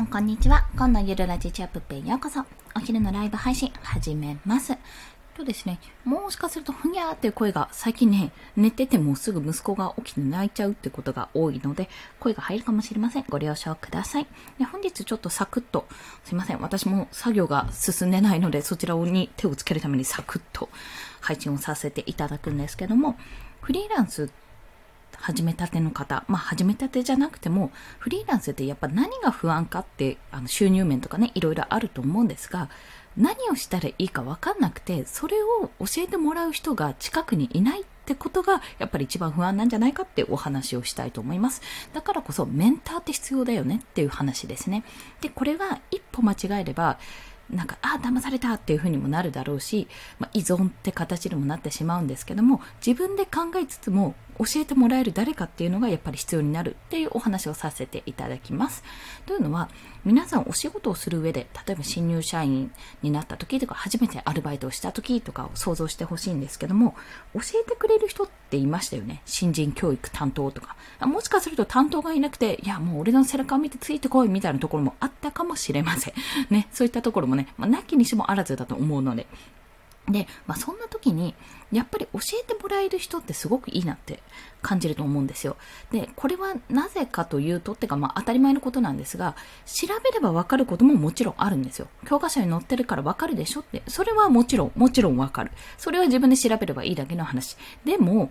さんこんにちは。今度ゆるラジチャップペンようこそ。お昼のライブ配信始めます。とですね、もしかするとふにゃーっていう声が最近ね、寝ててもすぐ息子が起きて泣いちゃうってことが多いので、声が入るかもしれません。ご了承ください。で本日ちょっとサクッと、すいません。私も作業が進んでないので、そちらに手をつけるためにサクッと配信をさせていただくんですけども、フリーランスって始めたての方、まあ始めたてじゃなくても、フリーランスってやっぱ何が不安かって、あの収入面とかね、いろいろあると思うんですが、何をしたらいいかわかんなくて、それを教えてもらう人が近くにいないってことが、やっぱり一番不安なんじゃないかってお話をしたいと思います。だからこそ、メンターって必要だよねっていう話ですね。で、これが一歩間違えれば、なんか、ああ、騙されたっていうふうにもなるだろうし、まあ、依存って形にもなってしまうんですけども、自分で考えつつも、教えてもらえる誰かっていうのがやっぱり必要になるっていうお話をさせていただきます。というのは、皆さんお仕事をする上で、例えば新入社員になった時とか、初めてアルバイトをした時とかを想像してほしいんですけども、教えてくれる人っていましたよね。新人教育担当とか。もしかすると担当がいなくて、いや、もう俺の背中を見てついてこいみたいなところもあったかもしれません。ね、そういったところもね、まあ、なきにしもあらずだと思うので、で、まあ、そんな時に、やっぱり教えてもらえる人ってすごくいいなって感じると思うんですよ。で、これはなぜかというと、ってかまあ当たり前のことなんですが、調べればわかることももちろんあるんですよ。教科書に載ってるからわかるでしょって、それはもちろん、もちろんわかる。それは自分で調べればいいだけの話。でも、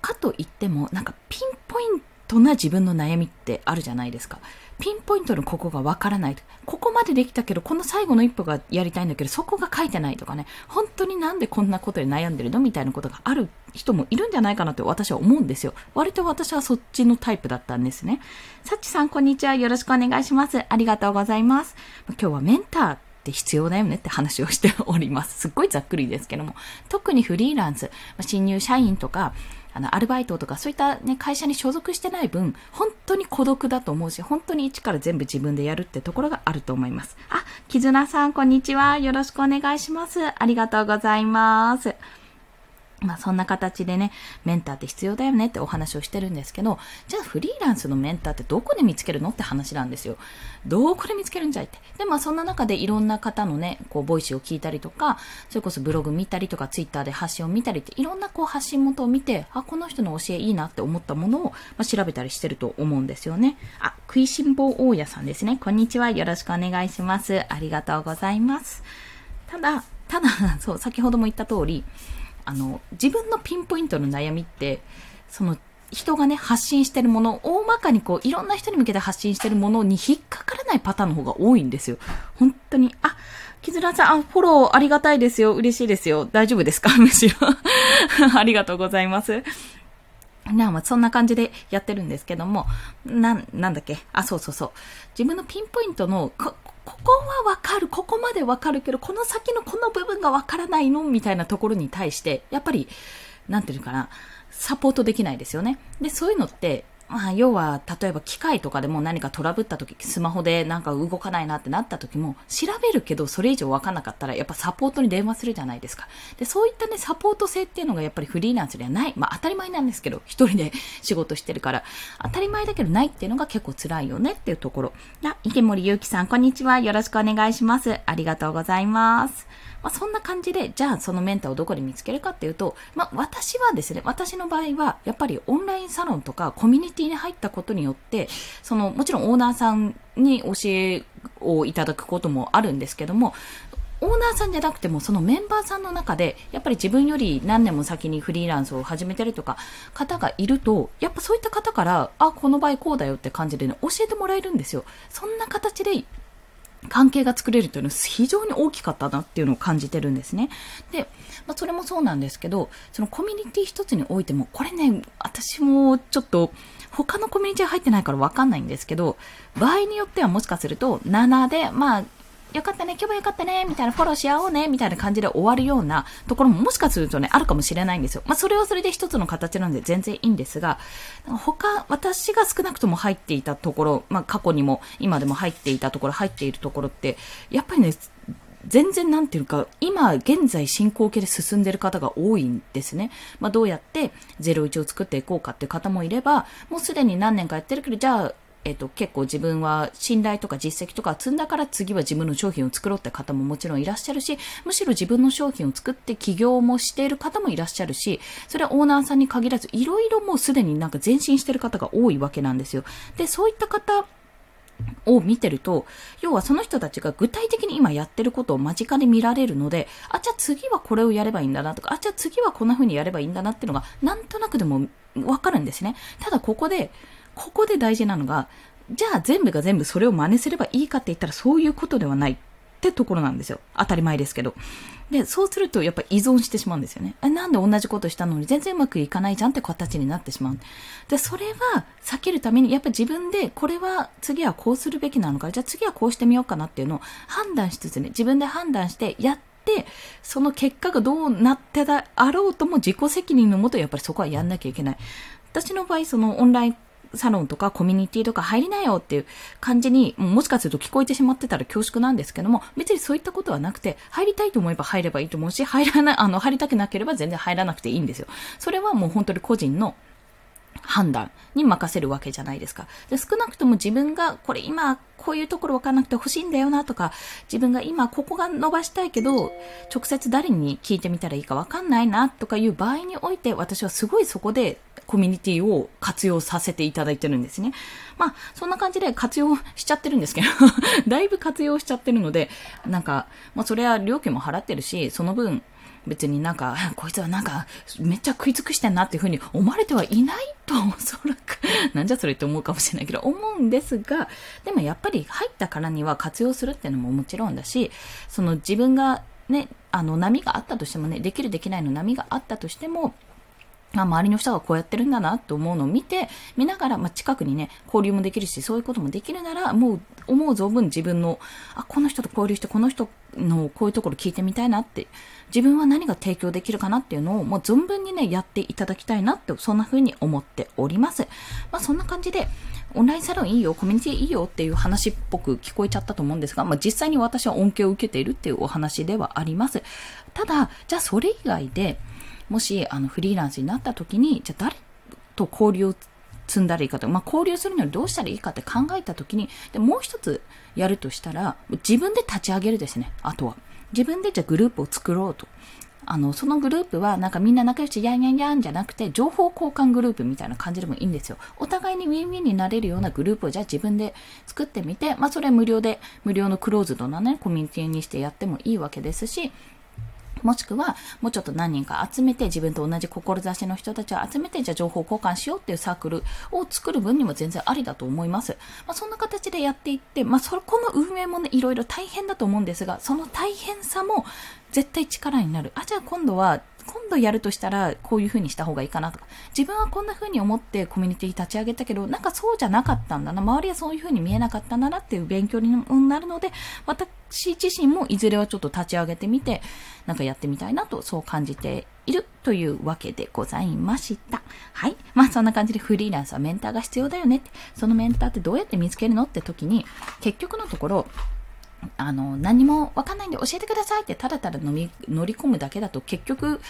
かといっても、なんかピンポイントな自分の悩みってあるじゃないですか。ピンポイントのここがわからない。ここまでできたけど、この最後の一歩がやりたいんだけど、そこが書いてないとかね、本当になんでこんなことで悩んでるのみたいなことがある人もいるんじゃないかなって私は思うんですよ。割と私はそっちのタイプだったんですね。さっちさん、こんにちは。よろしくお願いします。ありがとうございます。今日はメンターって必要だよねって話をしております。すっごいざっくりですけども。特にフリーランス、新入社員とか、あの、アルバイトとかそういったね、会社に所属してない分、本当に孤独だと思うし、本当に一から全部自分でやるってところがあると思います。あ、絆さん、こんにちは。よろしくお願いします。ありがとうございます。まあそんな形でね、メンターって必要だよねってお話をしてるんですけど、じゃあフリーランスのメンターってどこで見つけるのって話なんですよ。どこで見つけるんじゃいって。で、まあそんな中でいろんな方のね、こう、ボイスを聞いたりとか、それこそブログ見たりとか、ツイッターで発信を見たりって、いろんなこう発信元を見て、あ、この人の教えいいなって思ったものを、まあ、調べたりしてると思うんですよね。あ、食いしん坊大家さんですね。こんにちは。よろしくお願いします。ありがとうございます。ただ、ただ、そう、先ほども言った通り、あの、自分のピンポイントの悩みって、その、人がね、発信してるもの、大まかにこう、いろんな人に向けて発信してるものに引っかからないパターンの方が多いんですよ。本当に。あ、キズラさん、あ、フォローありがたいですよ。嬉しいですよ。大丈夫ですか？むしろ。ありがとうございます。なまあ、そんな感じでやってるんですけども、な、なんだっけ？あ、そうそうそう。自分のピンポイントの、こ、こはわかる、ここまでわかるけど、この先のこの部分がわからないのみたいなところに対して、やっぱり、なんていうかな、サポートできないですよね。で、そういうのって、まあ、要は、例えば機械とかでも何かトラブった時、スマホでなんか動かないなってなった時も、調べるけどそれ以上わかんなかったら、やっぱサポートに電話するじゃないですか。で、そういったね、サポート性っていうのがやっぱりフリーランスではない。まあ、当たり前なんですけど、一人で仕事してるから、当たり前だけどないっていうのが結構辛いよねっていうところ。あ、池森ゆうきさん、こんにちは。よろしくお願いします。ありがとうございます。まあ、そんな感じで、じゃあそのメンターをどこで見つけるかっていうと、まあ、私はですね、私の場合は、やっぱりオンラインサロンとかコミュニティに入ったことによって、その、もちろんオーナーさんに教えをいただくこともあるんですけども、オーナーさんじゃなくても、そのメンバーさんの中で、やっぱり自分より何年も先にフリーランスを始めてるとか、方がいると、やっぱそういった方から、あ、この場合こうだよって感じでね、教えてもらえるんですよ。そんな形で関係が作れるというのは非常に大きかったなっていうのを感じてるんですね。で、まあ、それもそうなんですけど、そのコミュニティ一つにおいても、これね、私もちょっと、他のコミュニティ入ってないからわかんないんですけど、場合によってはもしかすると、7で、まあ、よかったね、今日もよかったね、みたいな、フォローし合おうね、みたいな感じで終わるようなところももしかするとね、あるかもしれないんですよ。まあ、それはそれで一つの形なんで全然いいんですが、他、私が少なくとも入っていたところ、まあ、過去にも今でも入っていたところ、入っているところって、やっぱりね、全然なんていうか、今現在進行形で進んでる方が多いんですね。まあ、どうやって01を作っていこうかっていう方もいれば、もうすでに何年かやってるけど、じゃあえっ、と、結構自分は信頼とか実績とか積んだから次は自分の商品を作ろうって方ももちろんいらっしゃるし、むしろ自分の商品を作って起業もしている方もいらっしゃるし、それはオーナーさんに限らず、いろいろもうすでになんか前進してる方が多いわけなんですよ。で、そういった方を見てると、要はその人たちが具体的に今やってることを間近で見られるので、あ、じゃあ次はこれをやればいいんだなとか、あ、じゃあ次はこんな風にやればいいんだなっていうのが、なんとなくでもわかるんですね。ただここで、ここで大事なのが、じゃあ全部が全部それを真似すればいいかって言ったらそういうことではないってところなんですよ。当たり前ですけど。で、そうするとやっぱ依存してしまうんですよね。なんで同じことしたのに全然うまくいかないじゃんって形になってしまう。で、それは避けるためにやっぱ自分でこれは次はこうするべきなのか、じゃあ次はこうしてみようかなっていうのを判断しつつね、自分で判断してやって、その結果がどうなってだあろうとも自己責任のもとやっぱりそこはやんなきゃいけない。私の場合、そのオンラインサロンとかコミュニティとか入りなよっていう感じに、もしかすると聞こえてしまってたら恐縮なんですけども、別にそういったことはなくて、入りたいと思えば入ればいいと思うし、入らない、あの、入りたくなければ全然入らなくていいんですよ。それはもう本当に個人の判断に任せるわけじゃないですか。で少なくとも自分がこれ今こういうところわかんなくて欲しいんだよなとか、自分が今ここが伸ばしたいけど、直接誰に聞いてみたらいいかわかんないなとかいう場合において、私はすごいそこでコミュニティを活用させていただいてるんですね。まあ、そんな感じで活用しちゃってるんですけど だいぶ活用しちゃってるので、なんか、まあそれは料金も払ってるし、その分、別になんか、こいつはなんか、めっちゃ食い尽くしてんなっていうふうに思われてはいないと、おそらく、なんじゃそれって思うかもしれないけど、思うんですが、でもやっぱり入ったからには活用するっていうのももちろんだし、その自分がね、あの波があったとしてもね、できるできないの波があったとしても、あ、周りの人がこうやってるんだなと思うのを見て、見ながら、まあ、近くにね、交流もできるし、そういうこともできるなら、もう、思う存分自分の、あ、この人と交流して、この人のこういうところ聞いてみたいなって、自分は何が提供できるかなっていうのを、もう存分にね、やっていただきたいなって、そんな風に思っております。まあ、そんな感じで、オンラインサロンいいよ、コミュニティいいよっていう話っぽく聞こえちゃったと思うんですが、まあ、実際に私は恩恵を受けているっていうお話ではあります。ただ、じゃあそれ以外で、もし、あの、フリーランスになった時に、じゃ誰と交流を積んだらいいかと。まあ、交流するのにどうしたらいいかって考えた時に、で、もう一つやるとしたら、自分で立ち上げるですね。あとは。自分でじゃグループを作ろうと。あの、そのグループはなんかみんな仲良しやんやんやんじゃなくて、情報交換グループみたいな感じでもいいんですよ。お互いにウィンウィンになれるようなグループをじゃあ自分で作ってみて、まあそれは無料で、無料のクローズドなね、コミュニティにしてやってもいいわけですし、もしくは、もうちょっと何人か集めて、自分と同じ志の人たちを集めて、じゃあ情報交換しようっていうサークルを作る分にも全然ありだと思います。まあ、そんな形でやっていって、まあ、そこの運営もね、いろいろ大変だと思うんですが、その大変さも絶対力になる。あ、じゃあ今度は今度やるとしたら、こういう風にした方がいいかなとか、自分はこんな風に思ってコミュニティ立ち上げたけど、なんかそうじゃなかったんだな、周りはそういう風に見えなかったんだなっていう勉強になるので、私自身もいずれはちょっと立ち上げてみて、なんかやってみたいなと、そう感じているというわけでございました。はい。まあそんな感じでフリーランスはメンターが必要だよねって、そのメンターってどうやって見つけるのって時に、結局のところ、あの、何もわかんないんで教えてくださいってただただ乗り乗り込むだけだと結局、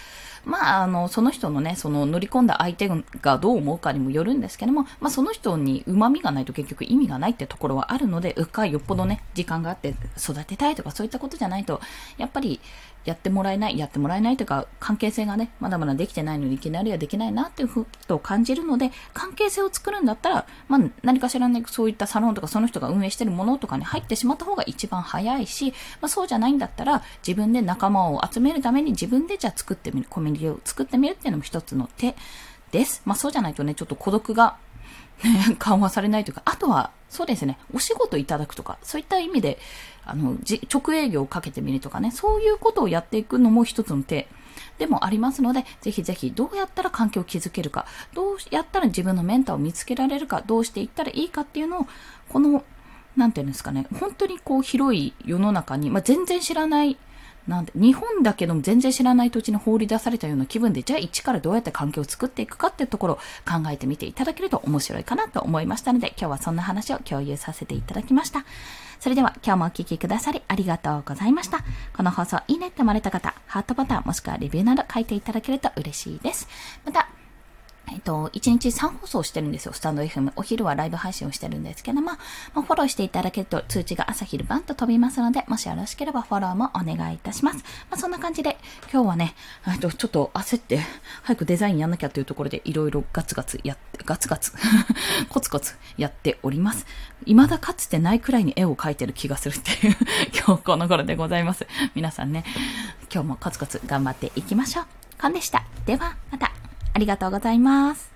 まあ、あの、その人のね、その乗り込んだ相手がどう思うかにもよるんですけども、まあ、その人に旨味がないと結局意味がないってところはあるので、うっかりよっぽどね、時間があって育てたいとかそういったことじゃないと、やっぱり、やってもらえない、やってもらえないというか、関係性がね、まだまだできてないのにいきなりはできないなっていうことを感じるので、関係性を作るんだったら、まあ、何かしらね、そういったサロンとかその人が運営してるものとかに入ってしまった方が一番早いし、まあ、そうじゃないんだったら、自分で仲間を集めるために自分でじゃあ作ってみる、コミュニティを作ってみるっていうのも一つの手です。まあ、そうじゃないとね、ちょっと孤独が 緩和されないというか、あとは、そうですね、お仕事いただくとか、そういった意味で、あの、じ直営業をかけてみるとかね、そういうことをやっていくのも一つの手。でもありますので、ぜひぜひどうやったら環境を築けるか、どうやったら自分のメンターを見つけられるか、どうしていったらいいかっていうのを、この、なんていうんですかね、本当にこう広い世の中に、まあ、全然知らないなんで、日本だけども全然知らない土地に放り出されたような気分で、じゃあ一からどうやって環境を作っていくかっていうところを考えてみていただけると面白いかなと思いましたので、今日はそんな話を共有させていただきました。それでは今日もお聴きくださりありがとうございました。この放送いいねって思われた方、ハートボタンもしくはレビューなど書いていただけると嬉しいです。また、えっと、1日3放送してるんですよ、スタンド FM。お昼はライブ配信をしてるんですけども、まあ、フォローしていただけると通知が朝昼晩と飛びますので、もしよろしければフォローもお願いいたします。まあ、そんな感じで、今日はね、えっと、ちょっと焦って、早くデザインやんなきゃというところで、いろいろガツガツやって、ガツガツ コツコツやっております。未だかつてないくらいに絵を描いてる気がするっていう 今日この頃でございます。皆さんね、今日もコツコツ頑張っていきましょう。コンでした。では、また。ありがとうございます。